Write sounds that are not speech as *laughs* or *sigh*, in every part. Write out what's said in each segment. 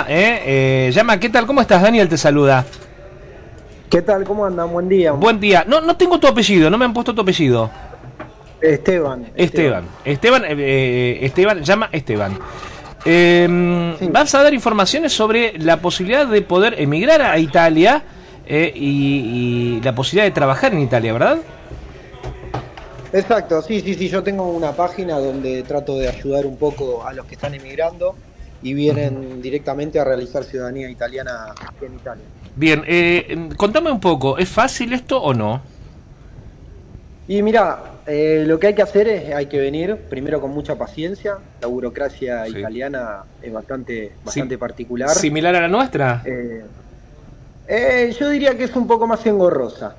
Llama, ¿eh? eh llama, ¿qué tal? ¿Cómo estás? Daniel te saluda. ¿Qué tal? ¿Cómo andan? Buen día. Buen día. No, no tengo tu apellido, no me han puesto tu apellido. Esteban. Esteban. Esteban, Esteban, eh, Esteban llama Esteban. Em, vas a dar informaciones sobre la posibilidad de poder emigrar a Italia eh, y, la posibilidad de trabajar en Italia, ¿verdad? Exacto, sí, sí, sí. Yo tengo una página donde trato de ayudar un poco a los que están emigrando y vienen directamente a realizar ciudadanía italiana aquí en Italia. Bien, eh, contame un poco, ¿es fácil esto o no? Y mira, eh, lo que hay que hacer es, hay que venir primero con mucha paciencia. La burocracia italiana es bastante, bastante particular. ¿Similar a la nuestra? Eh, eh, yo diría que es un poco más engorrosa.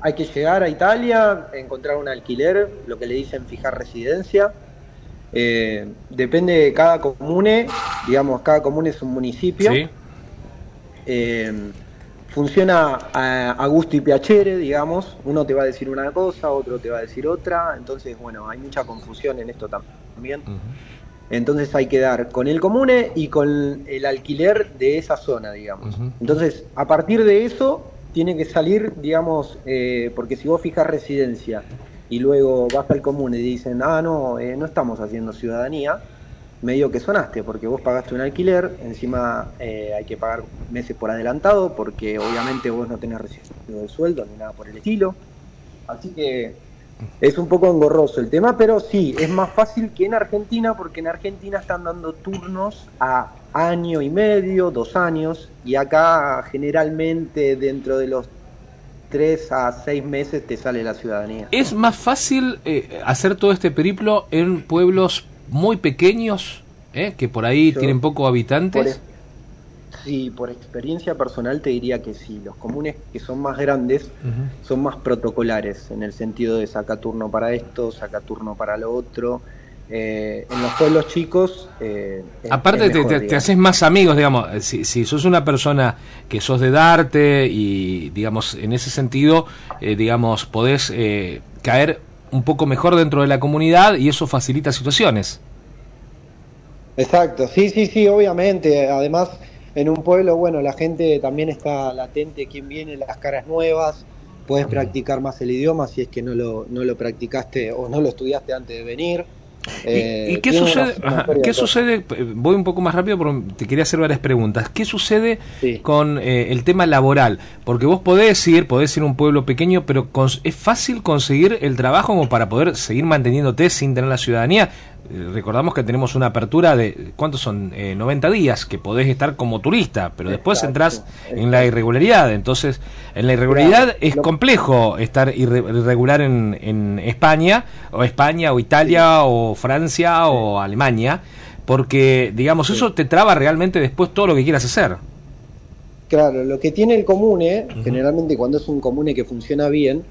hay que llegar a Italia, encontrar un alquiler, lo que le dicen fijar residencia. Depende de cada comune, digamos, cada comune es un municipio. Sí funciona a, gusto y piacere, digamos, uno te va a decir una cosa, otro te va a decir otra, entonces, bueno, hay mucha confusión en esto también. Entonces hay que dar con el comune y con el alquiler de esa zona, digamos. Entonces, a partir de eso, tiene que salir, digamos, eh, porque si vos fijas residencia y luego vas al comune y dicen, ah, no, eh, no estamos haciendo ciudadanía, medio que sonaste, porque vos pagaste un alquiler, encima eh, hay que pagar meses por adelantado, porque obviamente vos no tenés recibo de sueldo ni nada por el estilo. Así que es un poco engorroso el tema, pero sí, es más fácil que en Argentina, porque en Argentina están dando turnos a año y medio, dos años, y acá generalmente dentro de los tres a seis meses te sale la ciudadanía. ¿Es más fácil eh, hacer todo este periplo en pueblos muy pequeños, ¿eh? que por ahí tienen pocos habitantes. sí, por experiencia personal te diría que sí. Los comunes que son más grandes son más protocolares, en el sentido de saca turno para esto, saca turno para lo otro. Eh, en los pueblos chicos. Eh, Aparte, te, haces más amigos, digamos. Si, si, sos una persona que sos de darte y, digamos, en ese sentido, digamos, podés caer un poco mejor dentro de la comunidad y eso facilita situaciones. Exacto, sí, sí, sí, obviamente. Además, en un pueblo, bueno, la gente también está latente, quién viene, las caras nuevas, puedes practicar más el idioma si es que no lo, no lo practicaste o no lo estudiaste antes de venir. ¿Y, eh, qué sucede? ¿Qué sucede? Voy un poco más rápido porque te quería hacer varias preguntas. ¿Qué sucede con eh, el tema laboral? Porque vos podés ir, podés ir a un pueblo pequeño, pero es fácil conseguir el trabajo como para poder seguir manteniéndote sin tener la ciudadanía. Eh, recordamos que tenemos una apertura de, ¿cuántos son? 90 eh, días, que podés estar como turista, pero después entras en la irregularidad. Entonces, en la irregularidad es complejo estar irregular en, en, España, o España, o Italia, o Francia, o Alemania, porque, digamos, eso te traba realmente después todo lo que quieras hacer. Claro, lo que tiene el comune, generalmente cuando es un comune que funciona bien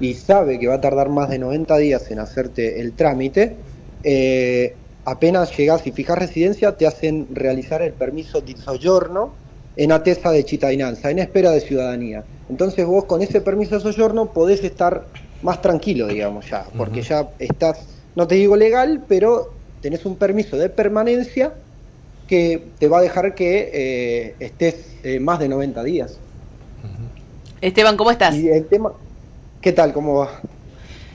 y sabe que va a tardar más de 90 días en hacerte el trámite, eh, apenas llegas y fijas residencia, te hacen realizar el permiso de soggiorno en Atesa de Chitainanza, en espera de ciudadanía. Entonces vos con ese permiso de soggiorno podés estar más tranquilo, digamos ya, porque ya estás, no te digo legal, pero tenés un permiso de permanencia que te va a dejar que eh, estés eh, más de 90 días. Esteban, ¿cómo estás? Y el tema, ¿qué tal? ¿Cómo va?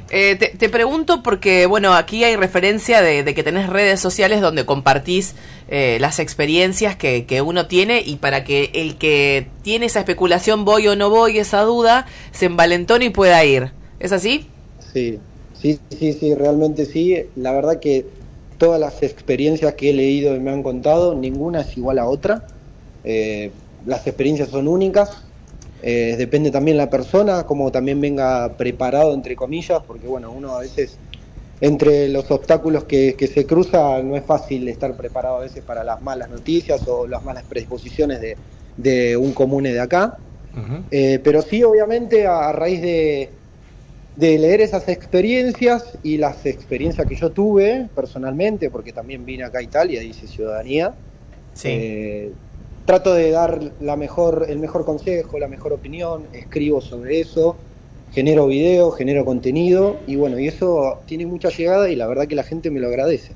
Eh, te, pregunto porque, bueno, aquí hay referencia de, que tenés redes sociales donde compartís eh, las experiencias que, que, uno tiene y para que el que tiene esa especulación, voy o no voy, esa duda, se envalentone y pueda ir. ¿Es así? Sí, sí, sí, realmente sí. La verdad que todas las experiencias que he leído y me han contado, ninguna es igual a otra. Eh, las experiencias son únicas, eh, depende también la persona, como también venga preparado, entre comillas, porque bueno, uno a veces, entre los obstáculos que, se cruza, no es fácil estar preparado a veces para las malas noticias o las malas predisposiciones de, un comune de acá. Eh, pero sí, obviamente, a, raíz de, de leer esas experiencias y las experiencias que yo tuve personalmente, porque también vine acá a Italia, dice ciudadanía, sí. Eh, trato de dar la mejor, el mejor consejo, la mejor opinión, escribo sobre eso, genero video, genero contenido y bueno, y eso tiene mucha llegada y la verdad que la gente me lo agradece.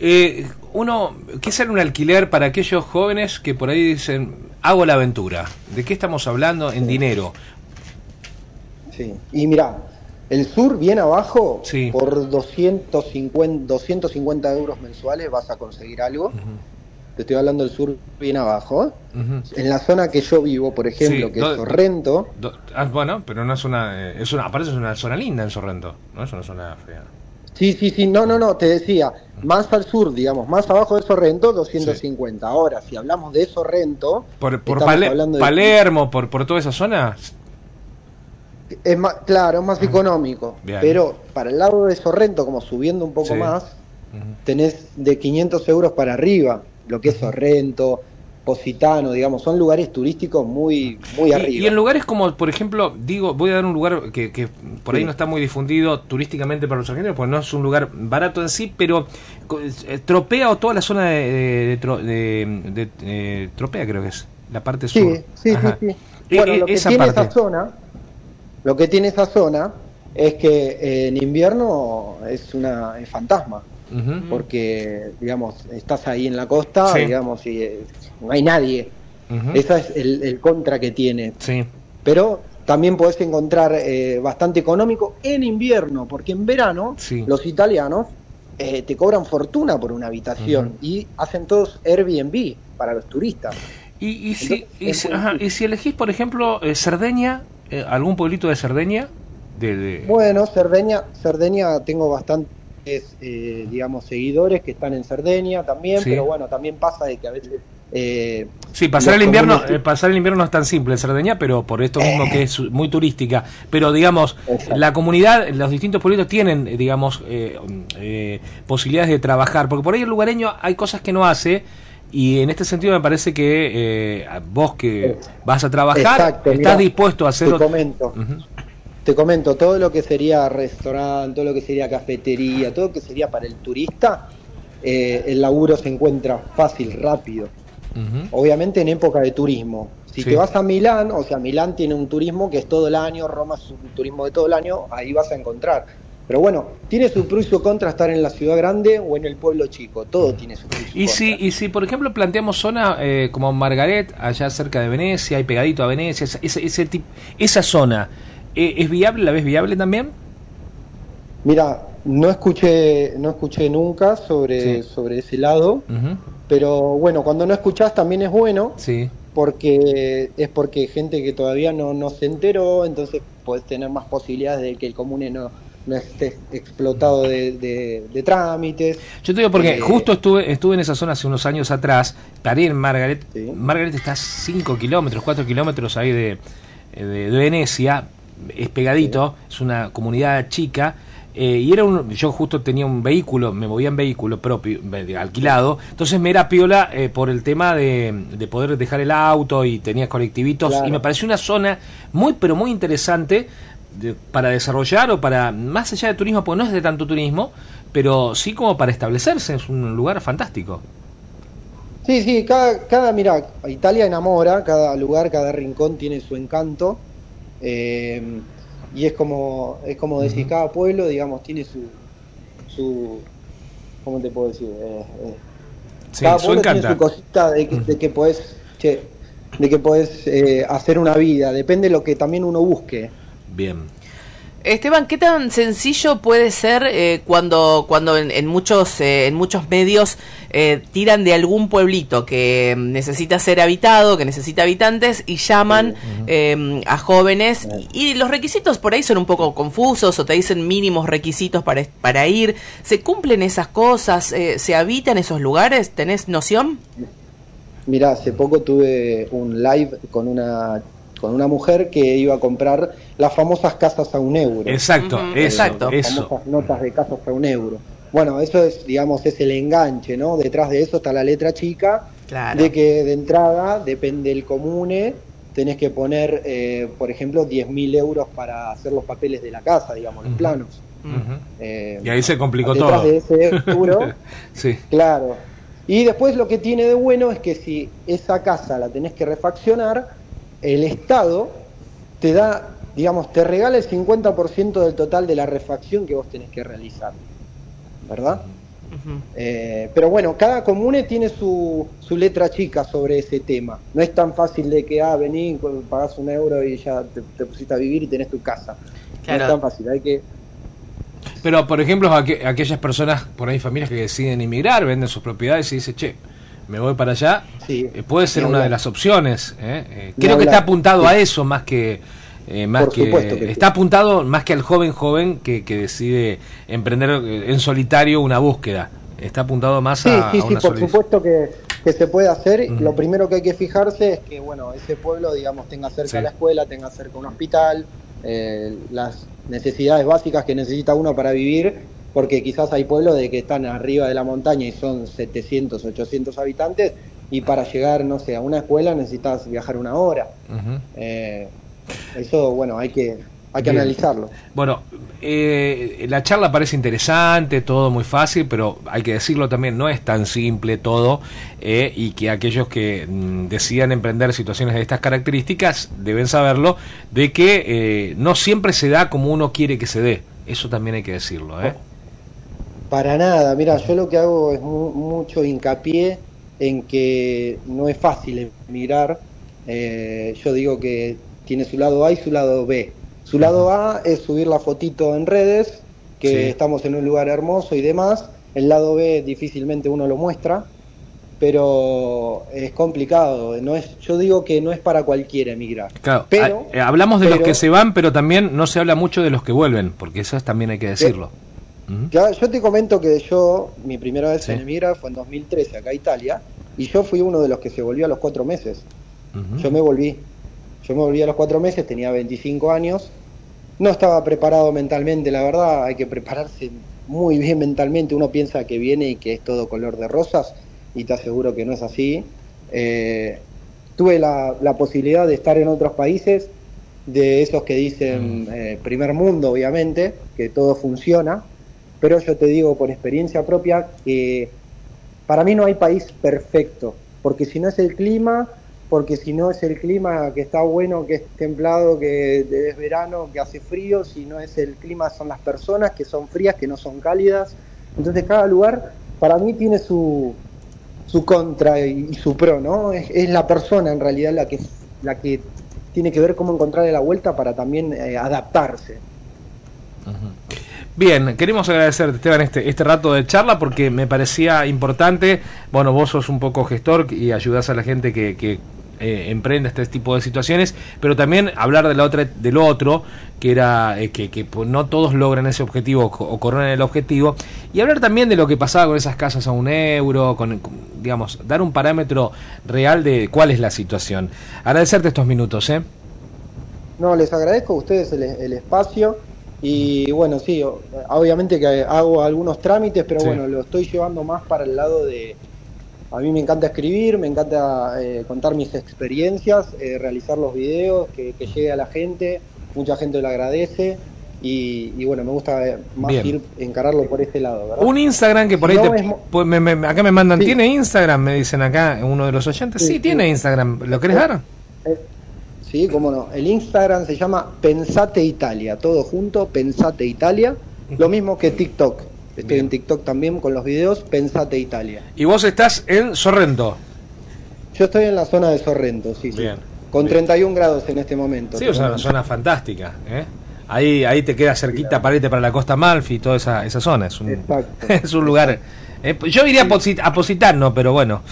Eh, uno, ¿qué es un alquiler para aquellos jóvenes que por ahí dicen, hago la aventura? ¿De qué estamos hablando en dinero? Sí, y mira, el sur bien abajo, por 250, 250 euros mensuales vas a conseguir algo. Te estoy hablando del sur bien abajo. En la zona que yo vivo, por ejemplo, que es Sorrento. Ah, bueno, pero no es una, eh, es una. Aparte es una zona linda en Sorrento, no es una zona fea. Sí, sí, sí, no, no, no, te decía, más al sur, digamos, más abajo de Sorrento, 250. Ahora, si hablamos de Sorrento. Por, por Palermo, por, por toda esa zona. Es más, claro, es más económico. Pero para el lado de Sorrento, como subiendo un poco más, tenés de 500 euros para arriba lo que es Sorrento, Positano, digamos, son lugares turísticos muy, muy arriba. Y, en lugares como, por ejemplo, digo, voy a dar un lugar que, que por ahí no está muy difundido turísticamente para los argentinos, pues no es un lugar barato en sí, pero eh, Tropea o toda la zona de, de, eh, Tropea creo que es, la parte sur. Sí, sí, sí, Bueno, lo que esa tiene esa zona, lo que tiene esa zona es que en invierno es una es fantasma porque, digamos, estás ahí en la costa, digamos, y eh, no hay nadie. Ese es el, contra que tiene. Sí. Pero también podés encontrar eh, bastante económico en invierno, porque en verano los italianos eh, te cobran fortuna por una habitación y hacen todos Airbnb para los turistas. Y, y, si, y, si, elegís, por ejemplo, Cerdeña, algún pueblito de Cerdeña, de, Bueno, Cerdeña, Cerdeña tengo bastante eh, digamos, seguidores que están en Cerdeña también, pero bueno, también pasa de que a veces... Eh, sí, pasar el invierno eh, pasar el invierno no es tan simple en Cerdeña, pero por esto mismo que es muy turística. Pero digamos, la comunidad, los distintos pueblitos tienen, digamos, posibilidades de trabajar, porque por ahí el lugareño hay cosas que no hace. Y en este sentido me parece que vos que vas a trabajar, estás dispuesto a hacer... Te comento te comento, todo lo que sería restaurante, todo lo que sería cafetería, todo lo que sería para el turista, eh, el laburo se encuentra fácil, rápido. Obviamente en época de turismo. Si te vas a Milán, o sea, Milán tiene un turismo que es todo el año, Roma es un turismo de todo el año, ahí vas a encontrar. Pero bueno, tiene su pro y su contra estar en la ciudad grande o en el pueblo chico. Todo tiene su pro y su y Si, y si, por ejemplo, planteamos zona eh, como Margaret, allá cerca de Venecia, y pegadito a Venecia, ese, ese, esa zona, ¿Es viable? ¿La ves viable también? Mira, no escuché, no escuché nunca sobre, sobre ese lado, pero bueno, cuando no escuchás también es bueno, sí. porque es porque gente que todavía no, no se enteró, entonces puedes tener más posibilidades de que el comune no, no esté explotado de, trámites. Yo te digo porque eh, justo estuve estuve en esa zona hace unos años atrás, paré en Margaret. Margaret está a 5 kilómetros, 4 kilómetros ahí de, de, Venecia, es pegadito, es una comunidad chica. Eh, y era un, yo justo tenía un vehículo, me movía en vehículo propio, alquilado, entonces me era piola eh, por el tema de, de, poder dejar el auto y tenía colectivitos y me pareció una zona muy pero muy interesante para desarrollar o para, más allá de turismo, porque no es de tanto turismo, pero sí como para establecerse, es un lugar fantástico. Sí, sí, cada, cada mira, Italia enamora, cada lugar, cada rincón tiene su encanto eh, y es como, es como decir, cada pueblo, digamos, tiene su, su ¿cómo te puedo decir? Eh, eh, cada pueblo tiene su cosita de que, de que podés, de que podés hacer una vida, depende de lo que también uno busque. Bien. Esteban, ¿qué tan sencillo puede ser eh, cuando, cuando en, muchos, eh, en muchos medios eh, tiran de algún pueblito que necesita ser habitado, que necesita habitantes y llaman em, a jóvenes y, los requisitos por ahí son un poco confusos o te dicen mínimos requisitos para, para ir? ¿Se cumplen esas cosas? ¿Se habitan esos lugares? ¿Tenés noción? Mira, hace poco tuve un live con una con una mujer que iba a comprar las famosas casas a un euro. Exacto, exacto. Las famosas notas de casas a un euro. Bueno, eso es, digamos, es el enganche, ¿no? Detrás de eso está la letra chica, de que de entrada, depende del comune, tenés que poner, eh, por ejemplo, 10.000 euros para hacer los papeles de la casa, digamos, los planos. Eh, y ahí se complicó todo. de ese euro, *laughs* sí. claro. Y después lo que tiene de bueno es que si esa casa la tenés que refaccionar, el Estado te da, digamos, te regala el 50% del total de la refacción que vos tenés que realizar. ¿Verdad? Eh, pero bueno, cada comune tiene su, su, letra chica sobre ese tema. No es tan fácil de que, ah, vení, pagás un euro y ya te, pusiste a vivir y tenés tu casa. No es tan fácil, hay que... Pero, por ejemplo, aquellas personas, por ahí familias que deciden inmigrar, venden sus propiedades y dicen, che, me voy para allá, eh, puede ser una de las opciones. ¿eh? creo que está apuntado a eso más que eh, más que, está apuntado más que al joven joven que, que decide emprender en solitario una búsqueda. Está apuntado más a, sí, sí, por supuesto que, se puede hacer. Lo primero que hay que fijarse es que bueno ese pueblo, digamos, tenga cerca la escuela, tenga cerca un hospital, eh, las necesidades básicas que necesita uno para vivir, porque quizás hay pueblos de que están arriba de la montaña y son 700, 800 habitantes y para llegar, no sé, a una escuela necesitas viajar una hora. Eso, bueno, hay que, hay que analizarlo. Bueno, eh, la charla parece interesante, todo muy fácil, pero hay que decirlo también, no es tan simple todo eh, y que aquellos que mm, decidan emprender situaciones de estas características deben saberlo, de que eh, no siempre se da como uno quiere que se dé. Eso también hay que decirlo. ¿eh? Para nada, mira, yo lo que hago es mucho hincapié en que no es fácil emigrar. yo digo que tiene su lado A y su lado B. Su lado A es subir la fotito en redes, que estamos en un lugar hermoso y demás. El lado B difícilmente uno lo muestra, pero es complicado. No es, yo digo que no es para cualquiera emigrar. Claro, pero, eh, hablamos de los que se van, pero también no se habla mucho de los que vuelven, porque eso también hay que decirlo. Yo te comento que yo, mi primera vez en emigrar fue en 2013 acá a Italia, y yo fui uno de los que se volvió a los cuatro meses. Yo me volví. Yo me volví a los cuatro meses, tenía 25 años, no estaba preparado mentalmente, la verdad, hay que prepararse muy bien mentalmente, uno piensa que viene y que es todo color de rosas y te aseguro que no es así. Eh, tuve la, posibilidad de estar en otros países, de esos que dicen mm. eh, primer mundo, obviamente, que todo funciona, pero yo te digo por experiencia propia que para mí no hay país perfecto, porque si no es el clima, porque si no es el clima que está bueno, que es templado, que es verano, que hace frío, si no es el clima son las personas que son frías, que no son cálidas. Entonces cada lugar para mí tiene su, su contra y, su pro, ¿no? Es, la persona en realidad la que, la que tiene que ver cómo encontrarle la vuelta para también eh, adaptarse. Bien, queremos agradecerte, Esteban, este, este rato de charla porque me parecía importante. Bueno, vos sos un poco gestor y ayudás a la gente que, que eh, emprende este tipo de situaciones, pero también hablar de la otra, del otro, que era eh, que, pues, no todos logran ese objetivo o coronan el objetivo, y hablar también de lo que pasaba con esas casas a un euro, con, digamos, dar un parámetro real de cuál es la situación. Agradecerte estos minutos, ¿eh? No, les agradezco a ustedes el, espacio. Y bueno, sí, obviamente que hago algunos trámites, pero bueno, lo estoy llevando más para el lado de, a mí me encanta escribir, me encanta eh, contar mis experiencias, eh, realizar los videos, que, llegue a la gente, mucha gente lo agradece. Y, bueno, me gusta eh, más ir encararlo por este lado. Un Instagram que por ahí pues, acá me mandan, ¿tiene Instagram? Me dicen acá uno de los oyentes. Sí, tiene Instagram. ¿Lo querés dar? Sí, cómo no. El Instagram se llama Pensate Italia, todo junto, Pensate Italia. Lo mismo que TikTok. Estoy en TikTok también con los videos Pensate Italia. ¿Y vos estás en Sorrento? Yo estoy en la zona de Sorrento, sí, sí. Con 31 grados en este momento. Sí, o sea, una zona fantástica. ¿eh? Ahí, ahí te queda cerquita para irte para la costa Malfi y toda esa, esa zona. Es un, *laughs* es un lugar. ¿eh? yo iría a, Positano, pero bueno.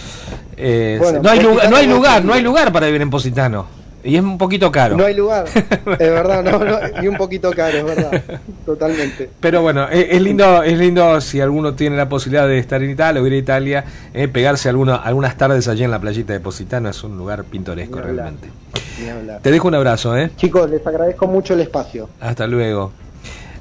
Eh, no, hay lugar, no hay lugar, no hay lugar para vivir en Positano. Y es un poquito caro. No hay lugar, *laughs* es verdad, no, y un poquito caro, es verdad, totalmente. Pero bueno, es, lindo es lindo si alguno tiene la posibilidad de estar en Italia o ir a Italia, eh, pegarse alguna, algunas tardes allí en la playita de Positano, es un lugar pintoresco realmente. Te dejo un abrazo, ¿eh? Chicos, les agradezco mucho el espacio. Hasta luego.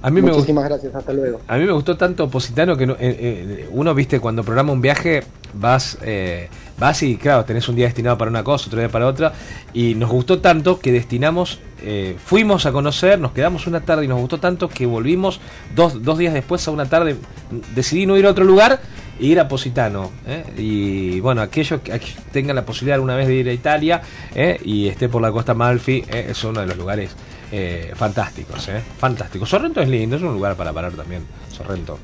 A mí Muchísimas gracias, hasta luego. A mí me gustó tanto Positano que eh, eh, uno, viste, cuando programa un viaje, vas... Eh, vas claro, tenés un día destinado para una cosa, otro día para otra, y nos gustó tanto que destinamos, eh, fuimos a conocer, nos quedamos una tarde y nos gustó tanto que volvimos dos, dos días después a una tarde, decidí no ir a otro lugar e ir a Positano. ¿eh? Y bueno, aquellos que tengan la posibilidad alguna vez de ir a Italia ¿eh? y esté por la costa Malfi, es uno de los lugares fantásticos, fantásticos. Sorrento es lindo, es un lugar para parar también, Sorrento.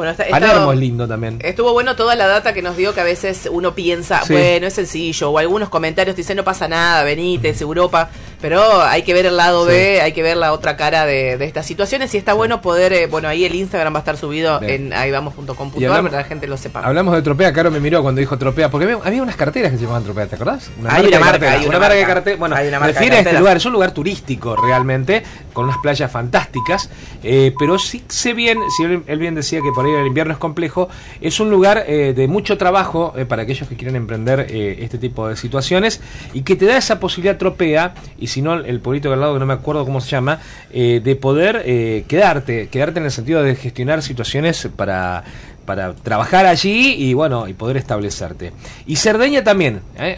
Bueno, está, Palermo es lindo también. Estuvo bueno toda la data que nos dio que a veces uno piensa, bueno, es sencillo, o algunos comentarios dicen no pasa nada, venite, es Europa, pero hay que ver el lado B, hay que ver la otra cara de, estas situaciones y está bueno poder, eh, bueno, ahí el Instagram va a estar subido en ahívamos.com.ar para que la gente lo sepa. Hablamos de Tropea, Caro me miró cuando dijo Tropea, porque había, unas carteras que se llamaban Tropea, ¿te acordás? hay, una marca, hay una, marca, de carteras. Bueno, hay una refiere a este lugar, es un lugar turístico realmente, con unas playas fantásticas, eh, pero sí sé bien, si él, bien decía que por ahí el invierno es complejo, es un lugar eh, de mucho trabajo para aquellos que quieren emprender este tipo de situaciones y que te da esa posibilidad Tropea y si no el pueblito de al lado que no me acuerdo cómo se llama, eh, de poder eh, quedarte, quedarte en el sentido de gestionar situaciones para para trabajar allí y bueno y poder establecerte y Cerdeña también ¿eh?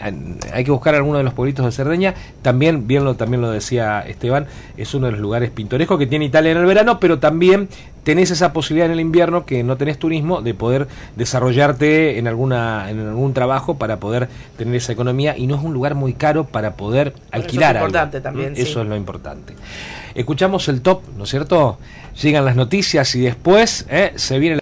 hay que buscar alguno de los pueblitos de Cerdeña también bien lo también lo decía Esteban es uno de los lugares pintorescos que tiene Italia en el verano pero también tenés esa posibilidad en el invierno que no tenés turismo de poder desarrollarte en alguna en algún trabajo para poder tener esa economía y no es un lugar muy caro para poder alquilar eso es importante también eso es lo importante. Escuchamos el top no es cierto llegan las noticias y después ¿eh? se viene